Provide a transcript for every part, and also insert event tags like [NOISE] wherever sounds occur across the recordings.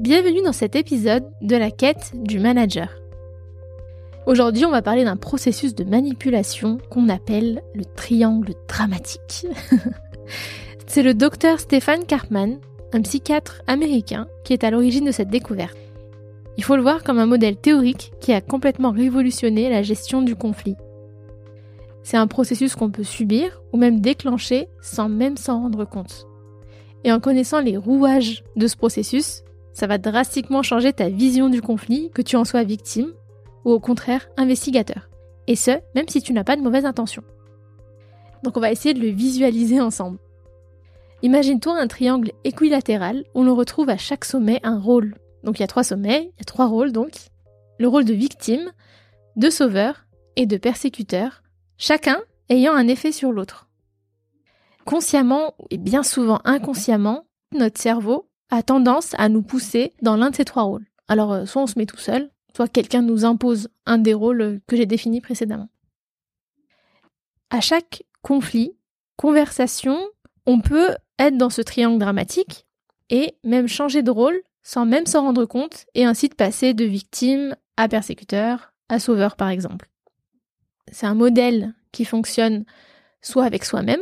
Bienvenue dans cet épisode de la quête du manager. Aujourd'hui, on va parler d'un processus de manipulation qu'on appelle le triangle dramatique. [LAUGHS] C'est le docteur Stéphane Karpman, un psychiatre américain, qui est à l'origine de cette découverte. Il faut le voir comme un modèle théorique qui a complètement révolutionné la gestion du conflit. C'est un processus qu'on peut subir ou même déclencher sans même s'en rendre compte. Et en connaissant les rouages de ce processus, ça va drastiquement changer ta vision du conflit, que tu en sois victime ou au contraire investigateur. Et ce, même si tu n'as pas de mauvaise intention. Donc on va essayer de le visualiser ensemble. Imagine-toi un triangle équilatéral où l'on retrouve à chaque sommet un rôle. Donc il y a trois sommets, il y a trois rôles donc. Le rôle de victime, de sauveur et de persécuteur, chacun ayant un effet sur l'autre. Consciemment et bien souvent inconsciemment, notre cerveau a tendance à nous pousser dans l'un de ces trois rôles. Alors, euh, soit on se met tout seul, soit quelqu'un nous impose un des rôles que j'ai définis précédemment. À chaque conflit, conversation, on peut être dans ce triangle dramatique et même changer de rôle sans même s'en rendre compte et ainsi de passer de victime à persécuteur, à sauveur par exemple. C'est un modèle qui fonctionne soit avec soi-même,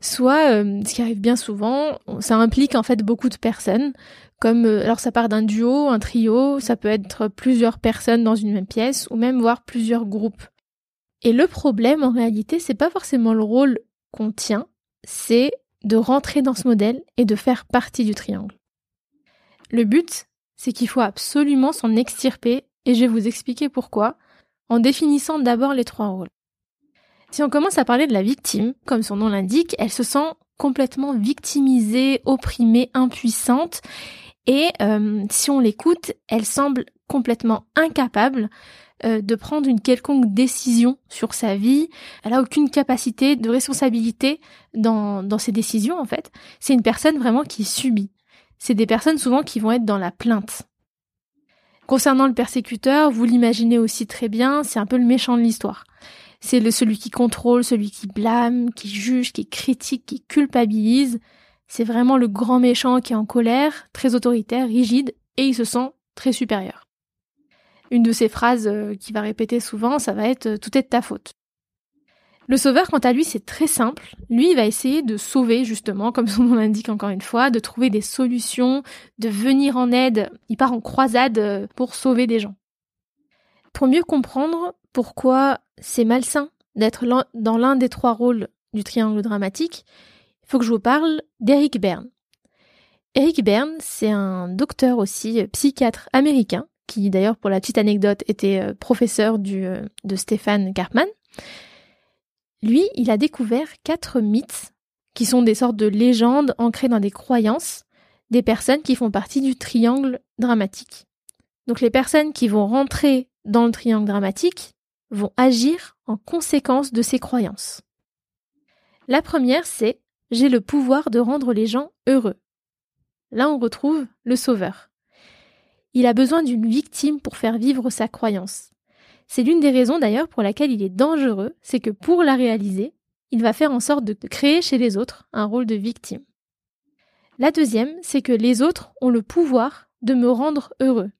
soit euh, ce qui arrive bien souvent, ça implique en fait beaucoup de personnes, comme euh, alors ça part d'un duo, un trio, ça peut être plusieurs personnes dans une même pièce, ou même voir plusieurs groupes. Et le problème en réalité, c'est pas forcément le rôle qu'on tient, c'est de rentrer dans ce modèle et de faire partie du triangle. Le but, c'est qu'il faut absolument s'en extirper, et je vais vous expliquer pourquoi, en définissant d'abord les trois rôles. Si on commence à parler de la victime, comme son nom l'indique, elle se sent complètement victimisée, opprimée, impuissante. Et euh, si on l'écoute, elle semble complètement incapable euh, de prendre une quelconque décision sur sa vie. Elle a aucune capacité de responsabilité dans, dans ses décisions en fait. C'est une personne vraiment qui subit. C'est des personnes souvent qui vont être dans la plainte. Concernant le persécuteur, vous l'imaginez aussi très bien, c'est un peu le méchant de l'histoire. C'est celui qui contrôle, celui qui blâme, qui juge, qui critique, qui culpabilise. C'est vraiment le grand méchant qui est en colère, très autoritaire, rigide, et il se sent très supérieur. Une de ses phrases euh, qu'il va répéter souvent, ça va être ⁇ Tout est de ta faute ⁇ le sauveur, quant à lui, c'est très simple. Lui, il va essayer de sauver, justement, comme son nom l'indique encore une fois, de trouver des solutions, de venir en aide. Il part en croisade euh, pour sauver des gens. Pour mieux comprendre pourquoi c'est malsain d'être dans l'un des trois rôles du triangle dramatique, il faut que je vous parle d'Eric Berne. Eric Berne, c'est un docteur aussi, euh, psychiatre américain, qui d'ailleurs pour la petite anecdote était euh, professeur euh, de Stéphane Karpman. Lui, il a découvert quatre mythes qui sont des sortes de légendes ancrées dans des croyances des personnes qui font partie du triangle dramatique. Donc les personnes qui vont rentrer dans le triangle dramatique vont agir en conséquence de ces croyances. La première, c'est j'ai le pouvoir de rendre les gens heureux. Là, on retrouve le sauveur. Il a besoin d'une victime pour faire vivre sa croyance. C'est l'une des raisons d'ailleurs pour laquelle il est dangereux, c'est que pour la réaliser, il va faire en sorte de créer chez les autres un rôle de victime. La deuxième, c'est que les autres ont le pouvoir de me rendre heureux.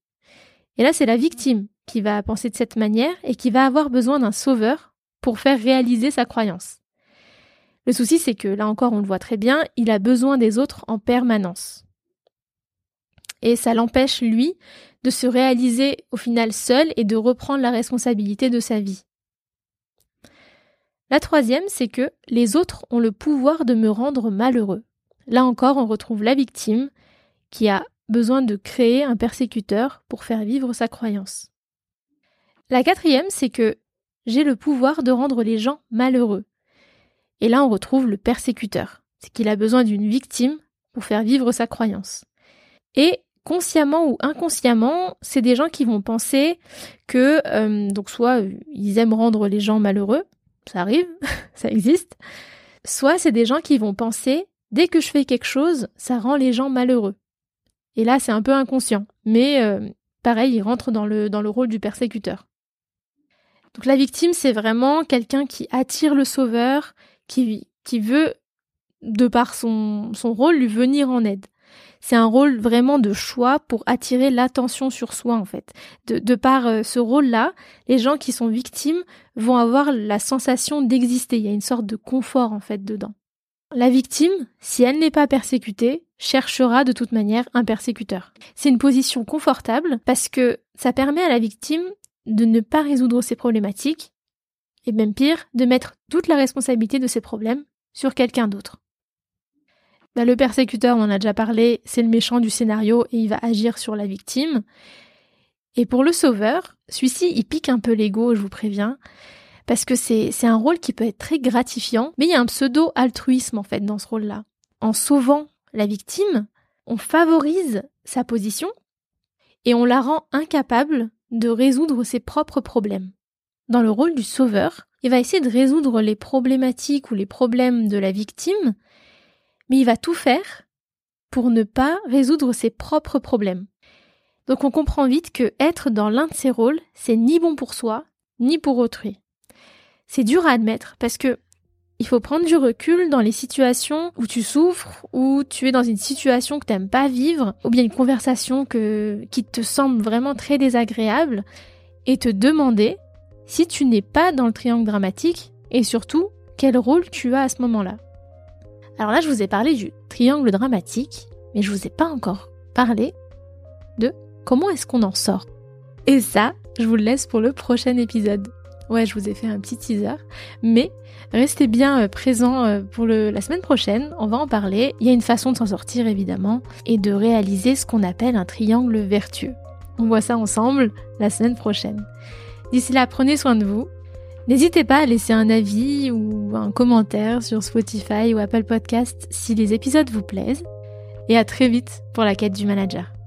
Et là, c'est la victime qui va penser de cette manière et qui va avoir besoin d'un sauveur pour faire réaliser sa croyance. Le souci, c'est que, là encore, on le voit très bien, il a besoin des autres en permanence. Et ça l'empêche, lui, de se réaliser au final seul et de reprendre la responsabilité de sa vie. La troisième, c'est que les autres ont le pouvoir de me rendre malheureux. Là encore, on retrouve la victime qui a besoin de créer un persécuteur pour faire vivre sa croyance. La quatrième, c'est que j'ai le pouvoir de rendre les gens malheureux. Et là, on retrouve le persécuteur. C'est qu'il a besoin d'une victime pour faire vivre sa croyance. Et consciemment ou inconsciemment, c'est des gens qui vont penser que, euh, donc soit euh, ils aiment rendre les gens malheureux, ça arrive, [LAUGHS] ça existe, soit c'est des gens qui vont penser, dès que je fais quelque chose, ça rend les gens malheureux. Et là, c'est un peu inconscient, mais euh, pareil, ils rentrent dans le, dans le rôle du persécuteur. Donc la victime, c'est vraiment quelqu'un qui attire le sauveur, qui, qui veut, de par son, son rôle, lui venir en aide. c'est un rôle vraiment de choix pour attirer l'attention sur soi en fait. De, de par euh, ce rôle-là, les gens qui sont victimes vont avoir la sensation d'exister. Il y a une sorte de confort en fait dedans. La victime, si elle n'est pas persécutée, cherchera de toute manière un persécuteur. C'est une position confortable parce que ça permet à la victime de ne pas résoudre ses problématiques et même pire, de mettre toute la responsabilité de ses problèmes sur quelqu'un d'autre. Bah, le persécuteur, on en a déjà parlé, c'est le méchant du scénario et il va agir sur la victime. Et pour le sauveur, celui-ci, il pique un peu l'ego, je vous préviens, parce que c'est, un rôle qui peut être très gratifiant, mais il y a un pseudo-altruisme en fait dans ce rôle-là. En sauvant la victime, on favorise sa position et on la rend incapable de résoudre ses propres problèmes. Dans le rôle du sauveur, il va essayer de résoudre les problématiques ou les problèmes de la victime, mais il va tout faire pour ne pas résoudre ses propres problèmes. Donc on comprend vite que être dans l'un de ces rôles, c'est ni bon pour soi, ni pour autrui. C'est dur à admettre parce que il faut prendre du recul dans les situations où tu souffres, où tu es dans une situation que tu n'aimes pas vivre, ou bien une conversation qui te semble vraiment très désagréable, et te demander si tu n'es pas dans le triangle dramatique, et surtout, quel rôle tu as à ce moment-là. Alors là, je vous ai parlé du triangle dramatique, mais je vous ai pas encore parlé de comment est-ce qu'on en sort. Et ça, je vous le laisse pour le prochain épisode. Ouais, je vous ai fait un petit teaser, mais restez bien euh, présents euh, pour la semaine prochaine, on va en parler. Il y a une façon de s'en sortir évidemment et de réaliser ce qu'on appelle un triangle vertueux. On voit ça ensemble la semaine prochaine. D'ici là, prenez soin de vous. N'hésitez pas à laisser un avis ou un commentaire sur Spotify ou Apple Podcast si les épisodes vous plaisent. Et à très vite pour la quête du manager.